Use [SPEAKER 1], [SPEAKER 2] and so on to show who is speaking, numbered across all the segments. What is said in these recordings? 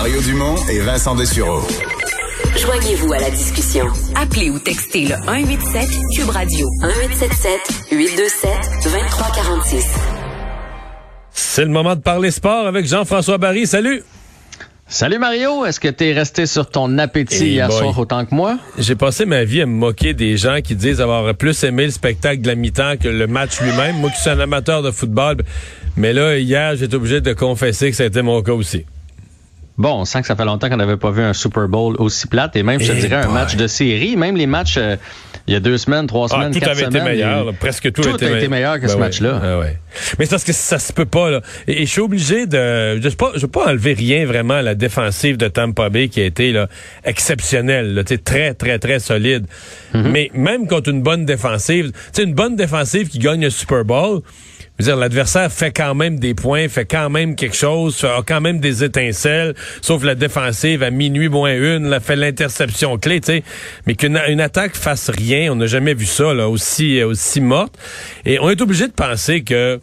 [SPEAKER 1] Mario Dumont et Vincent Dessureau.
[SPEAKER 2] Joignez-vous à la discussion. Appelez ou textez le 187 Cube Radio 1877 827 2346.
[SPEAKER 3] C'est le moment de parler sport avec Jean-François Barry. Salut.
[SPEAKER 4] Salut Mario, est-ce que tu es resté sur ton appétit
[SPEAKER 3] Hey
[SPEAKER 4] hier
[SPEAKER 3] boy.
[SPEAKER 4] soir autant que moi?
[SPEAKER 3] J'ai passé ma vie à me moquer des gens qui disent avoir plus aimé le spectacle de la mi-temps que le match lui-même. Moi qui suis un amateur de football. Mais là, hier, j'étais obligé de confesser que ça a été mon cas aussi.
[SPEAKER 4] Bon, on sent que ça fait longtemps qu'on n'avait pas vu un Super Bowl aussi plate et même, je te
[SPEAKER 3] Eh
[SPEAKER 4] dirais, un match de série. Même les matchs, euh, il y a deux semaines, trois
[SPEAKER 3] Ah,
[SPEAKER 4] semaines,
[SPEAKER 3] tout
[SPEAKER 4] quatre
[SPEAKER 3] avait
[SPEAKER 4] semaines.
[SPEAKER 3] été meilleur.
[SPEAKER 4] il-
[SPEAKER 3] là. Presque tout,
[SPEAKER 4] Tout
[SPEAKER 3] a été,
[SPEAKER 4] a été meilleur que ce
[SPEAKER 3] ouais.
[SPEAKER 4] match-là.
[SPEAKER 3] Ah ouais. Mais c'est parce que ça se peut pas. Là. Et, et je suis obligé de... Je ne pas, je veux pas enlever rien vraiment à la défensive de Tampa Bay qui a été là, exceptionnelle. Là, très, très, très solide.
[SPEAKER 4] Mm-hmm.
[SPEAKER 3] Mais même contre une bonne défensive, tu sais, une bonne défensive qui gagne un Super Bowl... Je veux l'adversaire fait quand même des points, fait quand même quelque chose, a quand même des étincelles, sauf la défensive à minuit moins une, là, fait l'interception clé, tu sais. Mais qu'une une attaque fasse rien, on n'a jamais vu ça, là, aussi, aussi morte. Et on est obligé de penser que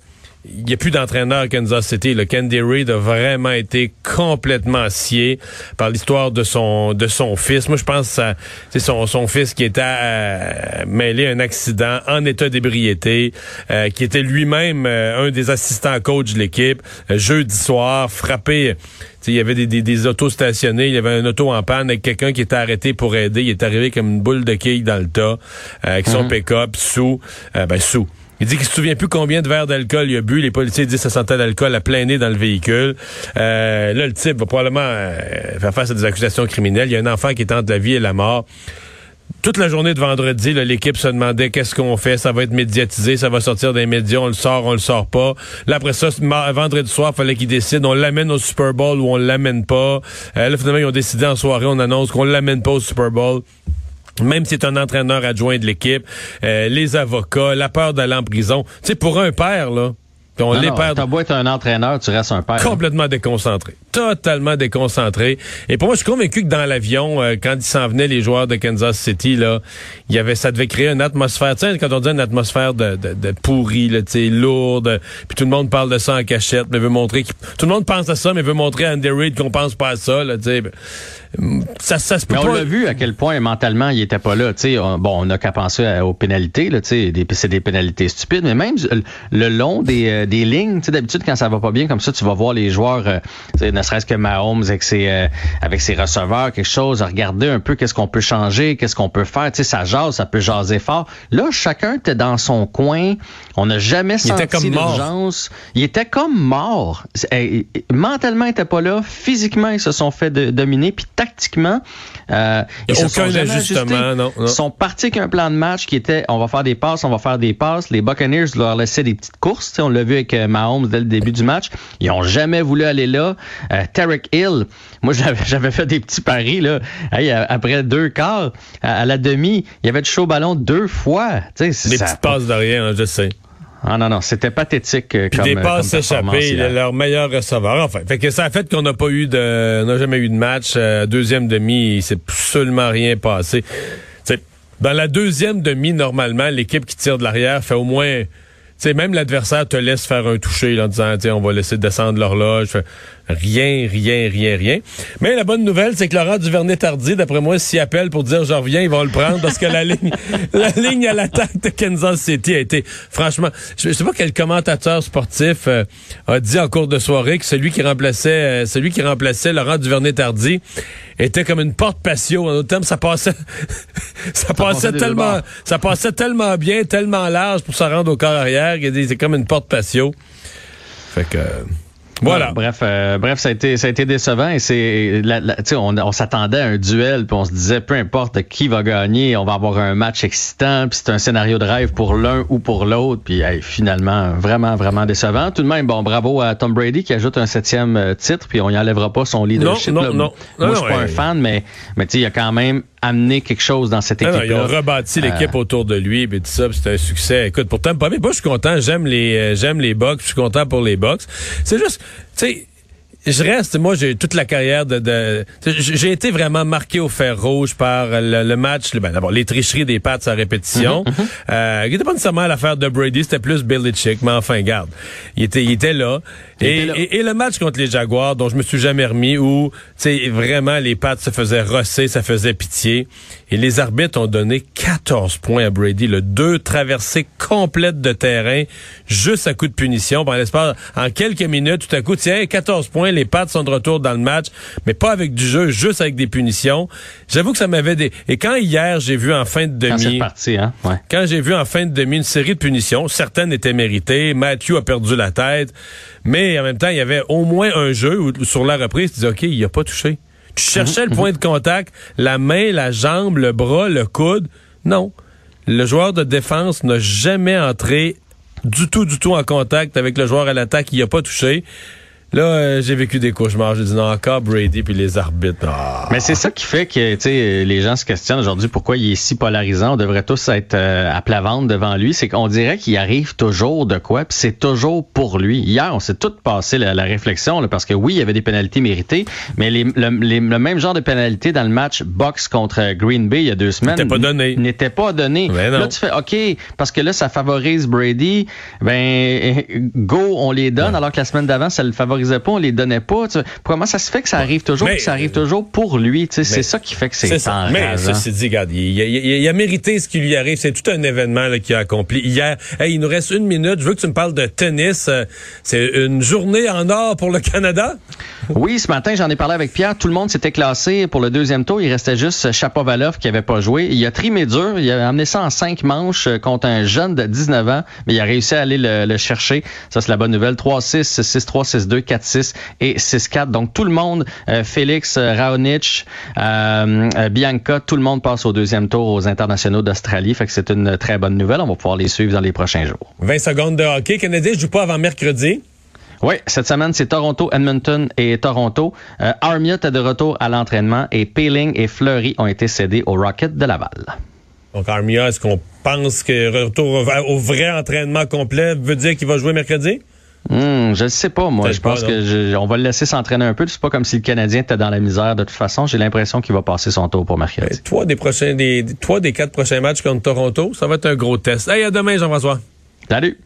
[SPEAKER 3] il n'y a plus d'entraîneur à Kansas City. Le Candy Reid a vraiment été complètement scié par l'histoire de son de son fils. Moi, je pense que c'est son, son fils qui était euh, mêlé à un accident en état d'ébriété, euh, qui était lui-même euh, un des assistants coach de l'équipe. Jeudi soir, frappé. Tu sais, Il y avait des, des, des autos stationnés, il y avait un auto en panne avec quelqu'un qui était arrêté pour aider. Il est arrivé comme une boule de quilles dans le tas, euh, avec son pick-up, sous, euh, ben sous. Il dit qu'il se souvient plus combien de verres d'alcool il a bu. Les policiers disent que ça sentait l'alcool à plein nez dans le véhicule. Euh, là, le type va probablement euh, faire face à des accusations criminelles. Il y a un enfant qui est entre la vie et la mort. Toute la journée de vendredi, l'équipe se demandait qu'est-ce qu'on fait. Ça va être médiatisé, ça va sortir des médias, on le sort, on le sort pas. Là, après ça, vendredi soir, fallait qu'ils décident, on l'amène au Super Bowl ou on l'amène pas. Euh, là, finalement, ils ont décidé en soirée, on annonce qu'on l'amène pas au Super Bowl. Même si c'est un entraîneur adjoint de l'équipe, euh, les avocats, la peur d'aller en prison. Tu sais, pour un père, là, puis on
[SPEAKER 4] Non,
[SPEAKER 3] les
[SPEAKER 4] non,
[SPEAKER 3] perd
[SPEAKER 4] T'as beau être un entraîneur, tu restes un père.
[SPEAKER 3] complètement déconcentré. Totalement déconcentré. Et pour moi, je suis convaincu que dans l'avion, euh, quand ils s'en venaient, les joueurs de Kansas City, là, il y avait, ça devait créer une atmosphère, tu sais, quand on dit une atmosphère de, de, de pourri, là, tu sais, lourde, puis tout le monde parle de ça en cachette, mais veut montrer qu'il- tout le monde pense à ça, mais veut montrer à Andy Reid qu'on pense pas à ça, là, tu sais. Ça, ça se peut
[SPEAKER 4] Mais on
[SPEAKER 3] pas.
[SPEAKER 4] l'a vu à quel point mentalement il était pas là. Tu sais, on- bon, on n'a qu'à penser à- aux pénalités. Là, tu sais, des- c'est des pénalités stupides. Mais même le- le long des, euh, des lignes, tu sais, d'habitude quand ça va pas bien comme ça, tu vas voir les joueurs, euh, ne serait-ce que Mahomes avec ses euh, avec ses receveurs, quelque chose, regarder un peu qu'est-ce qu'on peut changer, qu'est-ce qu'on peut faire. Tu sais, ça jase, ça peut jaser fort. Là, chacun était dans son coin. On n'a jamais
[SPEAKER 3] Il était
[SPEAKER 4] senti
[SPEAKER 3] mort.
[SPEAKER 4] l'urgence. Il était comme mort. Mentalement, il était pas là. Physiquement, ils se sont fait de- dominer. Puis tactiquement, euh, ils se sont
[SPEAKER 3] aucun
[SPEAKER 4] jamais
[SPEAKER 3] ajustement,
[SPEAKER 4] ajustés.
[SPEAKER 3] non, non.
[SPEAKER 4] Ils sont partis avec un plan de match qui était on va faire des passes, on va faire des passes. Les Buccaneers leur laissaient des petites courses. On l'a vu avec euh, Mahomes dès le début du match. Ils ont jamais voulu aller là. Euh, Tarek Hill, moi j'avais fait des petits paris là. Hey, euh, après deux quarts, à, à la demi, il y avait du chaud ballon deux fois.
[SPEAKER 3] Des
[SPEAKER 4] ça-
[SPEAKER 3] petites passes derrière, hein, je sais.
[SPEAKER 4] Ah non non, c'était pathétique. euh,
[SPEAKER 3] Puis
[SPEAKER 4] comme,
[SPEAKER 3] des
[SPEAKER 4] euh,
[SPEAKER 3] passes échappées, leur meilleur receveur. Enfin, fait que ça a fait qu'on n'a pas eu de, on n'a jamais eu de match. Euh, deuxième demi, il s'est absolument rien passé. Tu sais, dans la deuxième demi, normalement, l'équipe qui tire de l'arrière fait au moins, sais, même l'adversaire te laisse faire un toucher là, en disant, tiens, on va laisser descendre l'horloge. Rien, rien, rien, rien. Mais la bonne nouvelle, c'est que Laurent Duvernay-Tardy, d'après moi, s'y appelle pour dire je reviens, ils vont le prendre parce que la ligne, la ligne à l'attaque de Kansas City a été, franchement, je, je sais pas quel commentateur sportif euh, a dit en cours de soirée que celui qui remplaçait, euh, celui qui remplaçait Laurent Duvernay-Tardy était comme une porte patio. En d'autres termes, ça passait, ça passait tellement, ça passait tellement bien, tellement large pour se rendre au corps arrière. Dit, C'est comme une porte patio. Fait que. Voilà.
[SPEAKER 4] bref, euh, bref, ça a été, ça a été décevant et c'est, on, on s'attendait à un duel puis on se disait peu importe qui va gagner, on va avoir un match excitant puis c'est un scénario de rêve pour l'un ou pour l'autre puis finalement vraiment vraiment décevant. Tout de même, bon, bravo à Tom Brady qui ajoute un septième euh, titre puis on y enlèvera pas son leadership.
[SPEAKER 3] Non, non, non.
[SPEAKER 4] Moi, je suis pas un fan, mais mais tu sais, il y a quand même amené quelque chose dans cette équipe.
[SPEAKER 3] Ils ont rebâti l'équipe euh, autour de lui, et tout ça, c'est un succès. Écoute, pourtant, pas mais moi je suis content, j'aime les j'aime les Bucks, je suis content pour les Bucks. C'est juste tu sais, je reste, moi, j'ai toute la carrière de, de j'ai été vraiment marqué au fer rouge par le, match, ben, d'abord les tricheries des pattes à répétition, mm euh, qui n'était pas nécessairement l'affaire de Brady, c'était plus Billy Chick, mais enfin, garde, il était, il était là. Et, et, le match contre les Jaguars, dont je me suis jamais remis, où, tu vraiment les pattes se faisaient rosser, ça faisait pitié, et les arbitres ont donné 14 points à Brady, le deux traversées complètes de terrain, juste à coup de punition, par l'espace, en quelques minutes, tout à coup, tiens, 14 points les pattes sont de retour dans le match, mais pas avec du jeu, juste avec des punitions. J'avoue que ça m'avait des... Et quand hier, j'ai vu en fin de demi...
[SPEAKER 4] Quand hein?
[SPEAKER 3] Quand j'ai vu en fin de demi une série de punitions, certaines étaient méritées, Matthew a perdu la tête, mais en même temps, il y avait au moins un jeu où, sur la reprise, tu dis, OK, il a pas touché. Tu cherchais le mhm, point mhm. de contact, la main, la jambe, le bras, le coude. Non. Le joueur de défense n'a jamais entré du tout, du tout en contact avec le joueur à l'attaque. Il a pas touché. Là, euh, j'ai vécu des cauchemars. J'ai dit non, encore Brady puis les arbitres.
[SPEAKER 4] Mais c'est ça qui fait que les gens se questionnent aujourd'hui pourquoi il est si polarisant. On devrait tous être euh, à plat ventre devant lui. C'est qu'on dirait qu'il arrive toujours de quoi, puis c'est toujours pour lui. Hier, on s'est tout passé la, réflexion parce que oui, il y avait des pénalités méritées, mais les, le, même genre de pénalité dans le match box contre Green Bay il y a deux semaines
[SPEAKER 3] n'était pas donné.
[SPEAKER 4] N'était pas donné. Là, tu fais OK parce que là, ça favorise Brady. Ben go, on les donne alors que la semaine d'avant, ça le favorise pas, on les donnait pas. Comment ça se fait que ça arrive toujours, que ça arrive toujours pour lui? C'est ça qui fait que c'est
[SPEAKER 3] ça. Mais ceci dit, regarde, il, a mérité ce qui lui arrive. C'est tout un événement qu'il a accompli hier. il nous reste une minute. Je veux que tu me parles de tennis. Euh, c'est une journée en or pour le Canada?
[SPEAKER 4] Oui, ce matin, j'en ai parlé avec Pierre. Tout le monde s'était classé pour le deuxième tour. Il restait juste Chapovalov qui avait pas joué. Il a trimé dur. Il a amené ça en cinq manches euh, contre un jeune de 19 ans, mais il a réussi à aller le, chercher. Ça, c'est la bonne nouvelle. 3-6, 6-3, 6-2, 4-6 et 6-4. Donc, tout le monde, euh, Félix, euh, Raonic, Bianca, tout le monde passe au deuxième tour aux internationaux d'Australie. Fait que c'est une très bonne nouvelle. On va pouvoir les suivre dans les prochains jours.
[SPEAKER 3] 20 secondes de hockey. Canadien ne joue pas avant mercredi.
[SPEAKER 4] Oui, cette semaine, c'est Toronto, Edmonton et Toronto. Euh, Armia est de retour à l'entraînement et Peeling et Fleury ont été cédés au Rocket de Laval.
[SPEAKER 3] Donc Armia, est-ce qu'on pense que retour au vrai entraînement complet veut dire qu'il va jouer mercredi?
[SPEAKER 4] Hmm, je ne sais pas, moi. Je pense que on va le laisser s'entraîner un peu. C'est pas comme si le Canadien était dans la misère de toute façon. J'ai l'impression qu'il va passer son tour pour mercredi.
[SPEAKER 3] Trois des prochains, des, trois des quatre prochains matchs contre Toronto, ça va être un gros test. Hey, à demain, Jean-François.
[SPEAKER 4] Salut.